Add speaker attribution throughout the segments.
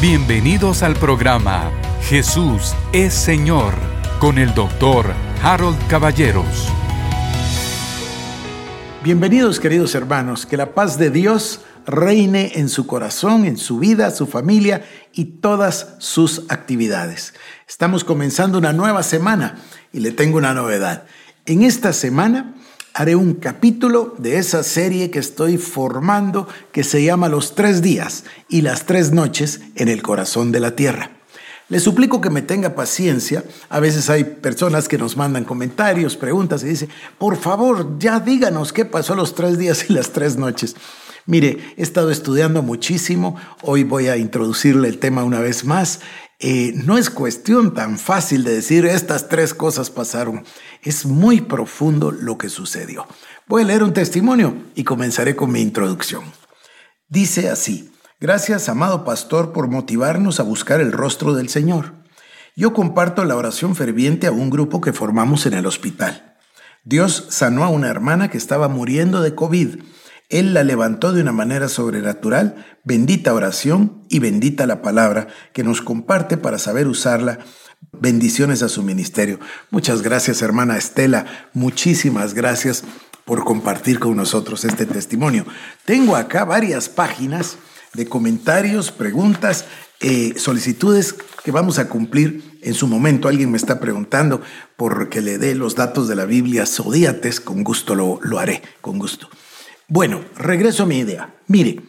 Speaker 1: Bienvenidos al programa Jesús es Señor con el doctor Harold Caballeros.
Speaker 2: Bienvenidos queridos hermanos, que la paz de Dios reine en su corazón, en su vida, su familia y todas sus actividades. Estamos comenzando una nueva semana y le tengo una novedad. En esta semana haré un capítulo de esa serie que estoy formando que se llama Los tres días y las tres noches en el corazón de la tierra. Le suplico que me tenga paciencia. A veces hay personas que nos mandan comentarios, preguntas y dicen, por favor, ya díganos qué pasó los tres días y las tres noches. Mire, he estado estudiando muchísimo. Hoy voy a introducirle el tema una vez más. No es cuestión tan fácil de decir estas tres cosas pasaron. Es muy profundo lo que sucedió. Voy a leer un testimonio y comenzaré con mi introducción. Dice así, gracias amado pastor por motivarnos a buscar el rostro del Señor. Yo comparto la oración ferviente a un grupo que formamos en el hospital. Dios sanó a una hermana que estaba muriendo de COVID él la levantó de una manera sobrenatural, bendita oración y bendita la palabra que nos comparte para saber usarla. Bendiciones a su ministerio. Muchas gracias, hermana Estela. Muchísimas gracias por compartir con nosotros este testimonio. Tengo acá varias páginas de comentarios, preguntas, eh, solicitudes que vamos a cumplir en su momento. Alguien me está preguntando por que le dé los datos de la Biblia Zodíates. Con gusto lo, lo haré, con gusto. Bueno, regreso a mi idea. Mire,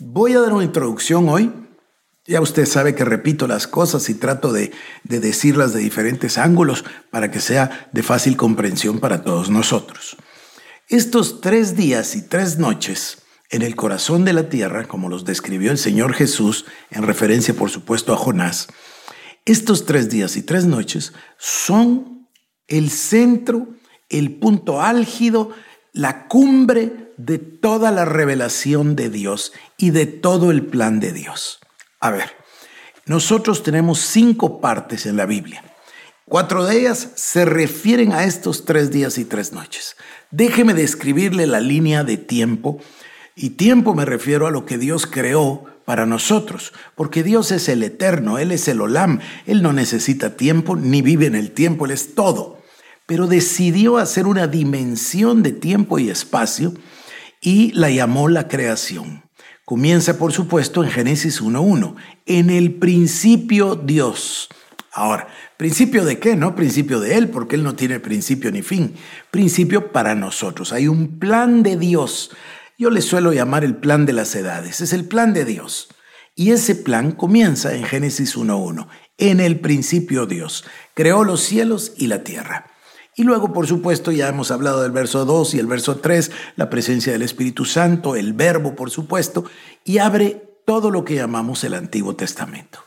Speaker 2: voy a dar una introducción hoy. Ya usted sabe que repito las cosas y trato de, de decirlas de diferentes ángulos para que sea de fácil comprensión para todos nosotros. Estos tres días y tres noches en el corazón de la tierra, como los describió el Señor Jesús, en referencia por supuesto a Jonás, estos tres días y tres noches son el centro, el punto álgido, la cumbre de toda la revelación de Dios y de todo el plan de Dios. A ver, nosotros tenemos cinco partes en la Biblia. Cuatro de ellas se refieren a estos tres días y tres noches. Déjeme describirle la línea de tiempo. Y tiempo me refiero a lo que Dios creó para nosotros, porque Dios es el eterno, Él es el olam, Él no necesita tiempo ni vive en el tiempo, Él es todo. Pero decidió hacer una dimensión de tiempo y espacio y la llamó la creación. Comienza, por supuesto, en Génesis 1.1. En el principio Dios. Ahora, ¿principio de qué? No principio de Él, porque Él no tiene principio ni fin. Principio para nosotros. Hay un plan de Dios. Yo le suelo llamar el plan de las edades. Es el plan de Dios. Y ese plan comienza en Génesis 1.1. En el principio Dios creó los cielos y la tierra. Y luego, por supuesto, ya hemos hablado del verso 2 y el verso 3, la presencia del Espíritu Santo, el verbo, por supuesto, y abre todo lo que llamamos el Antiguo Testamento.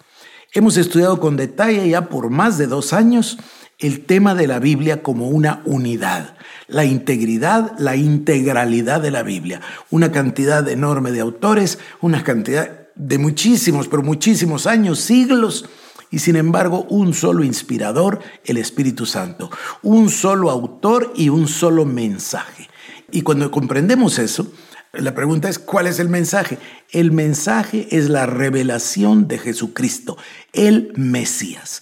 Speaker 2: Hemos estudiado con detalle ya por más de dos años el tema de la Biblia como una unidad, la integridad, la integralidad de la Biblia, una cantidad enorme de autores, una cantidad de muchísimos, pero muchísimos años, siglos, y sin embargo un solo inspirador, el Espíritu Santo, un solo autor y un solo mensaje. Y cuando comprendemos eso, la pregunta es, ¿cuál es el mensaje? El mensaje es la revelación de Jesucristo, el Mesías.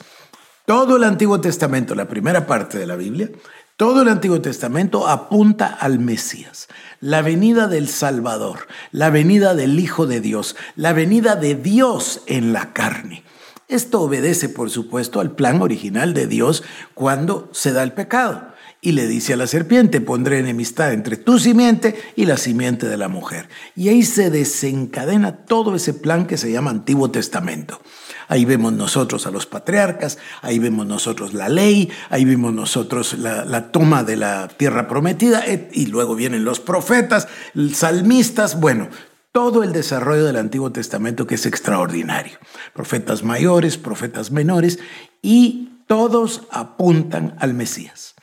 Speaker 2: Todo el Antiguo Testamento, la primera parte de la Biblia, todo el Antiguo Testamento apunta al Mesías, la venida del Salvador, la venida del Hijo de Dios, la venida de Dios en la carne. Esto obedece, por supuesto, al plan original de Dios cuando se da el pecado. Y le dice a la serpiente, pondré enemistad entre tu simiente y la simiente de la mujer. Y ahí se desencadena todo ese plan que se llama Antiguo Testamento. Ahí vemos nosotros a los patriarcas, ahí vemos nosotros la ley, ahí vemos nosotros la, la toma de la tierra prometida, y luego vienen los profetas, salmistas, bueno, todo el desarrollo del Antiguo Testamento que es extraordinario. Profetas mayores, profetas menores, y todos apuntan al Mesías.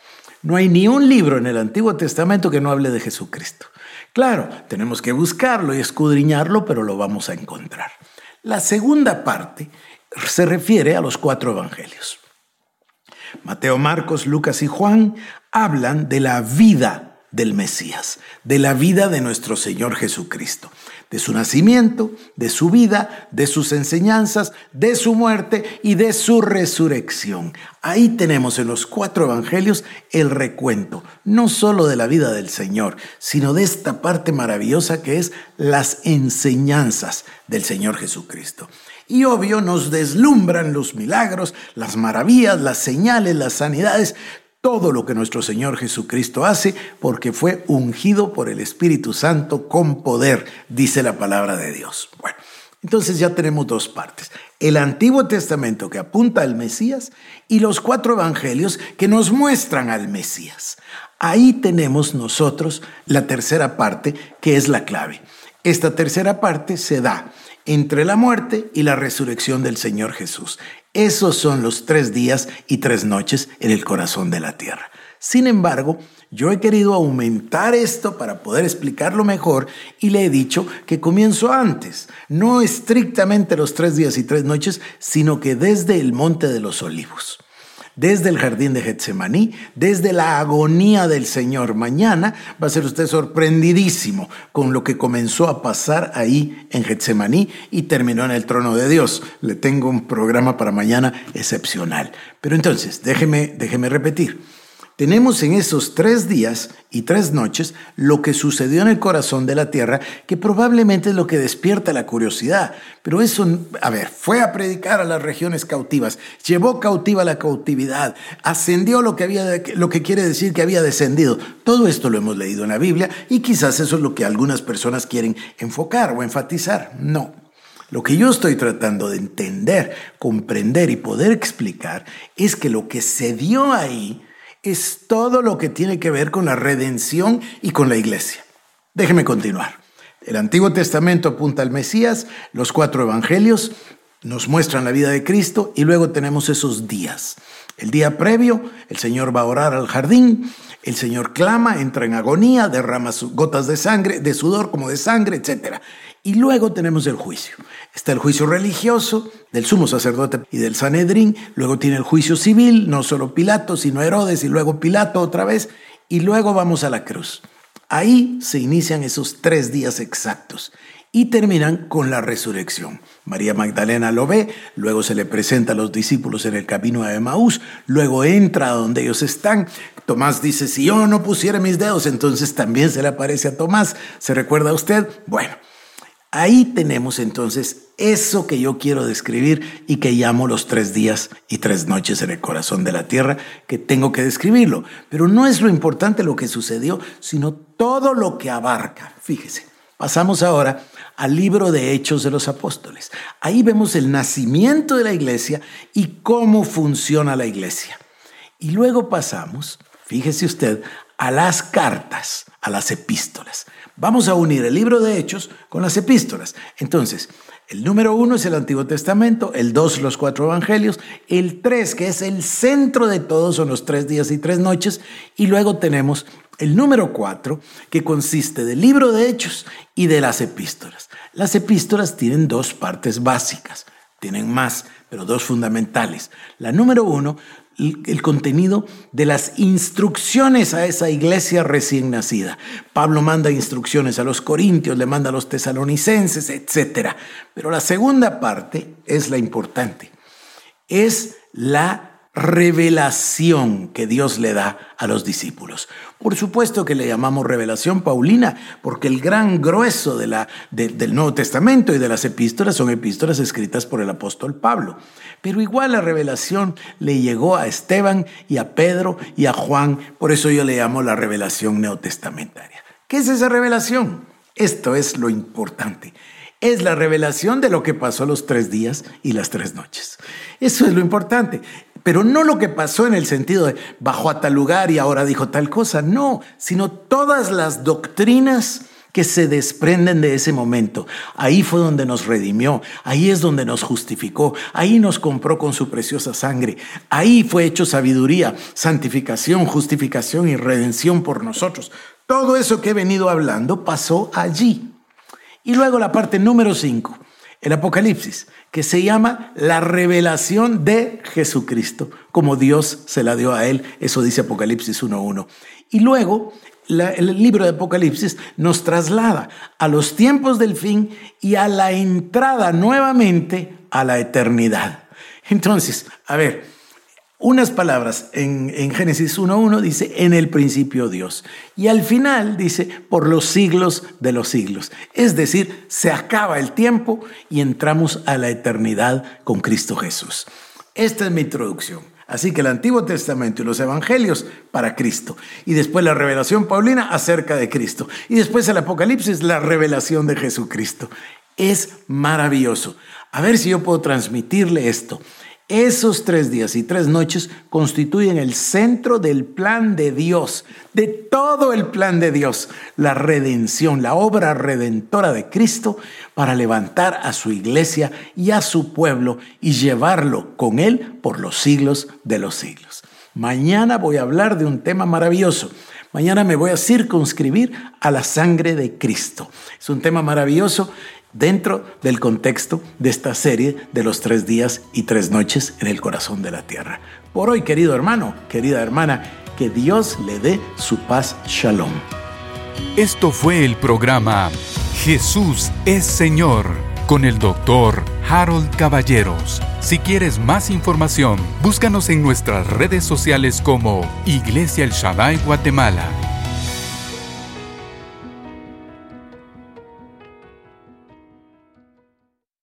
Speaker 2: No hay ni un libro en el Antiguo Testamento que no hable de Jesucristo. Claro, tenemos que buscarlo y escudriñarlo, pero lo vamos a encontrar. La segunda parte se refiere a los cuatro evangelios. Mateo, Marcos, Lucas y Juan hablan de la vida del Mesías, de la vida de nuestro Señor Jesucristo de su nacimiento, de su vida, de sus enseñanzas, de su muerte y de su resurrección. Ahí tenemos en los cuatro evangelios el recuento, no solo de la vida del Señor, sino de esta parte maravillosa que es las enseñanzas del Señor Jesucristo. Y obvio nos deslumbran los milagros, las maravillas, las señales, las sanidades, todo lo que nuestro Señor Jesucristo hace porque fue ungido por el Espíritu Santo con poder, dice la palabra de Dios. Bueno, entonces ya tenemos dos partes. El Antiguo Testamento que apunta al Mesías y los cuatro evangelios que nos muestran al Mesías. Ahí tenemos nosotros la tercera parte que es la clave. Esta tercera parte se da entre la muerte y la resurrección del Señor Jesús. Esos son los tres días y tres noches en el corazón de la tierra. Sin embargo, yo he querido aumentar esto para poder explicarlo mejor y le he dicho que comienzo antes, no estrictamente los tres días y tres noches, sino que desde el Monte de los Olivos desde el jardín de Getsemaní, desde la agonía del Señor. Mañana va a ser usted sorprendidísimo con lo que comenzó a pasar ahí en Getsemaní y terminó en el trono de Dios. Le tengo un programa para mañana excepcional. Pero entonces, déjeme, déjeme repetir. Tenemos en esos tres días y tres noches lo que sucedió en el corazón de la tierra, que probablemente es lo que despierta la curiosidad. Pero eso, a ver, fue a predicar a las regiones cautivas, llevó cautiva la cautividad, ascendió lo que, había, lo que quiere decir que había descendido. Todo esto lo hemos leído en la Biblia y quizás eso es lo que algunas personas quieren enfocar o enfatizar. No. Lo que yo estoy tratando de entender, comprender y poder explicar es que lo que se dio ahí es todo lo que tiene que ver con la redención y con la iglesia. Déjeme continuar. El Antiguo Testamento apunta al Mesías, los cuatro evangelios nos muestran la vida de Cristo y luego tenemos esos días. El día previo, el Señor va a orar al jardín, el Señor clama, entra en agonía, derrama gotas de sangre, de sudor como de sangre, etc. Y luego tenemos el juicio. Está el juicio religioso del sumo sacerdote y del Sanedrín, luego tiene el juicio civil, no solo Pilato, sino Herodes y luego Pilato otra vez, y luego vamos a la cruz. Ahí se inician esos tres días exactos y terminan con la resurrección. María Magdalena lo ve, luego se le presenta a los discípulos en el camino a Emaús, luego entra a donde ellos están. Tomás dice, si yo no pusiera mis dedos, entonces también se le aparece a Tomás. ¿Se recuerda usted? Bueno, Ahí tenemos entonces eso que yo quiero describir y que llamo los tres días y tres noches en el corazón de la tierra, que tengo que describirlo. Pero no es lo importante lo que sucedió, sino todo lo que abarca. Fíjese, pasamos ahora al libro de Hechos de los Apóstoles. Ahí vemos el nacimiento de la iglesia y cómo funciona la iglesia. Y luego pasamos, fíjese usted, a las cartas, a las epístolas. Vamos a unir el libro de Hechos con las epístolas. Entonces, el número uno es el Antiguo Testamento, el dos los cuatro evangelios, el tres, que es el centro de todos, son los tres días y tres noches, y luego tenemos el número cuatro, que consiste del libro de Hechos y de las epístolas. Las epístolas tienen dos partes básicas, tienen más, pero dos fundamentales. La número uno el contenido de las instrucciones a esa iglesia recién nacida. Pablo manda instrucciones a los corintios, le manda a los tesalonicenses, etc. Pero la segunda parte es la importante. Es la revelación que Dios le da a los discípulos. Por supuesto que le llamamos revelación paulina, porque el gran grueso del Nuevo Testamento y de las epístolas son epístolas escritas por el apóstol Pablo. Pero igual la revelación le llegó a Esteban y a Pedro y a Juan, por eso yo le llamo la revelación neotestamentaria. ¿Qué es esa revelación? Esto es lo importante. Es la revelación de lo que pasó los tres días y las tres noches. Eso es lo importante. Pero no lo que pasó en el sentido de bajó a tal lugar y ahora dijo tal cosa, no, sino todas las doctrinas que se desprenden de ese momento. Ahí fue donde nos redimió, ahí es donde nos justificó, ahí nos compró con su preciosa sangre, ahí fue hecho sabiduría, santificación, justificación y redención por nosotros. Todo eso que he venido hablando pasó allí. Y luego la parte número 5, el Apocalipsis, que se llama la revelación de Jesucristo, como Dios se la dio a él, eso dice Apocalipsis 1.1. Y luego el libro de Apocalipsis nos traslada a los tiempos del fin y a la entrada nuevamente a la eternidad. Entonces, a ver, unas palabras en, en Génesis 1.1 dice, en el principio Dios. Y al final dice, por los siglos de los siglos. Es decir, se acaba el tiempo y entramos a la eternidad con Cristo Jesús. Esta es mi introducción. Así que el Antiguo Testamento y los Evangelios para Cristo. Y después la revelación paulina acerca de Cristo. Y después el Apocalipsis, la revelación de Jesucristo. Es maravilloso. A ver si yo puedo transmitirle esto. Esos tres días y tres noches constituyen el centro del plan de Dios, de todo el plan de Dios, la redención, la obra redentora de Cristo para levantar a su iglesia y a su pueblo y llevarlo con él por los siglos de los siglos. Mañana voy a hablar de un tema maravilloso. Mañana me voy a circunscribir a la sangre de Cristo. Es un tema maravilloso dentro del contexto de esta serie de los tres días y tres noches en el corazón de la tierra. Por hoy, querido hermano, querida hermana, que Dios le dé su paz. Shalom.
Speaker 1: Esto fue el programa Jesús es Señor con el doctor Harold Caballeros. Si quieres más información, búscanos en nuestras redes sociales como Iglesia El Shaddai Guatemala